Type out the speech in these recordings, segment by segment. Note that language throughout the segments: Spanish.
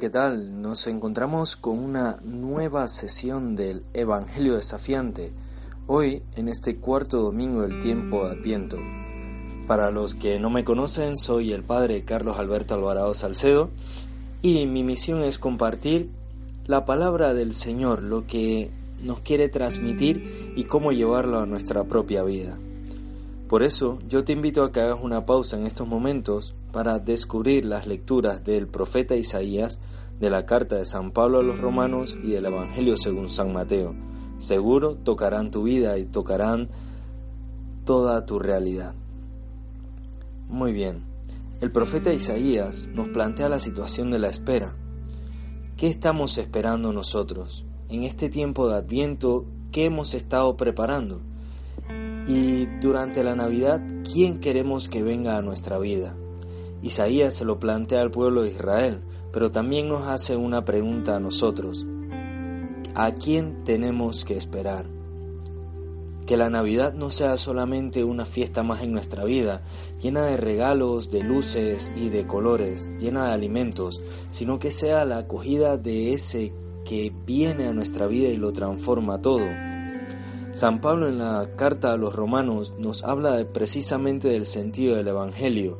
¿Qué tal? Nos encontramos con una nueva sesión del Evangelio desafiante, hoy en este cuarto domingo del tiempo de Adviento. Para los que no me conocen, soy el padre Carlos Alberto Alvarado Salcedo y mi misión es compartir la palabra del Señor, lo que nos quiere transmitir y cómo llevarlo a nuestra propia vida. Por eso yo te invito a que hagas una pausa en estos momentos para descubrir las lecturas del profeta Isaías, de la carta de San Pablo a los romanos y del Evangelio según San Mateo. Seguro tocarán tu vida y tocarán toda tu realidad. Muy bien, el profeta Isaías nos plantea la situación de la espera. ¿Qué estamos esperando nosotros? En este tiempo de Adviento, ¿qué hemos estado preparando? Y durante la Navidad, ¿quién queremos que venga a nuestra vida? Isaías se lo plantea al pueblo de Israel, pero también nos hace una pregunta a nosotros. ¿A quién tenemos que esperar? Que la Navidad no sea solamente una fiesta más en nuestra vida, llena de regalos, de luces y de colores, llena de alimentos, sino que sea la acogida de ese que viene a nuestra vida y lo transforma todo San Pablo en la carta a los romanos nos habla precisamente del sentido del Evangelio,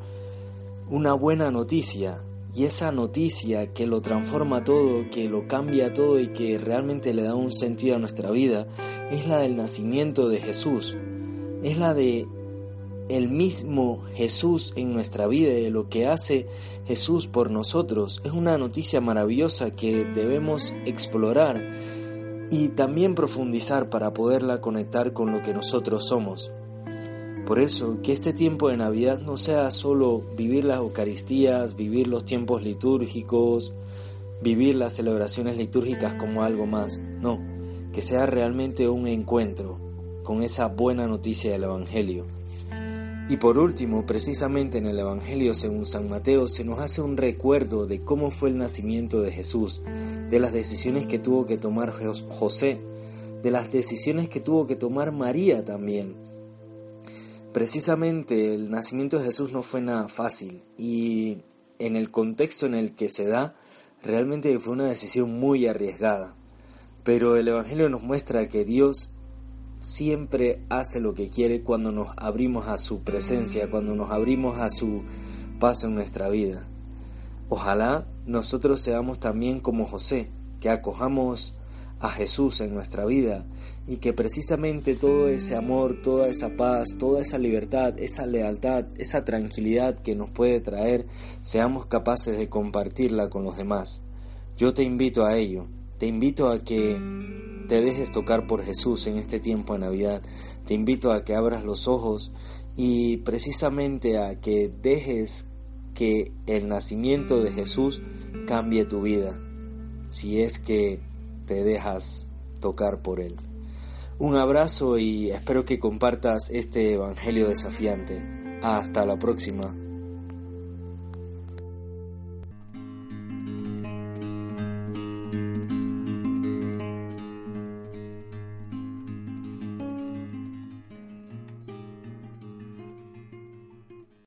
una buena noticia, y esa noticia que lo transforma todo, que lo cambia todo y que realmente le da un sentido a nuestra vida, es la del nacimiento de Jesús, es la de el mismo Jesús en nuestra vida y de lo que hace Jesús por nosotros. Es una noticia maravillosa que debemos explorar y también profundizar para poderla conectar con lo que nosotros somos. Por eso, que este tiempo de Navidad no sea solo vivir las Eucaristías, vivir los tiempos litúrgicos, vivir las celebraciones litúrgicas como algo más, no, que sea realmente un encuentro con esa buena noticia del Evangelio. Y por último, precisamente en el Evangelio según San Mateo se nos hace un recuerdo de cómo fue el nacimiento de Jesús, de las decisiones que tuvo que tomar José, de las decisiones que tuvo que tomar María también. Precisamente el nacimiento de Jesús no fue nada fácil y en el contexto en el que se da, realmente fue una decisión muy arriesgada. Pero el Evangelio nos muestra que Dios siempre hace lo que quiere cuando nos abrimos a su presencia, cuando nos abrimos a su paso en nuestra vida. Ojalá nosotros seamos también como José, que acojamos a Jesús en nuestra vida y que precisamente todo ese amor, toda esa paz, toda esa libertad, esa lealtad, esa tranquilidad que nos puede traer, seamos capaces de compartirla con los demás. Yo te invito a ello, te invito a que te dejes tocar por Jesús en este tiempo de Navidad. Te invito a que abras los ojos y precisamente a que dejes que el nacimiento de Jesús cambie tu vida, si es que te dejas tocar por Él. Un abrazo y espero que compartas este Evangelio desafiante. Hasta la próxima.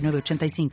85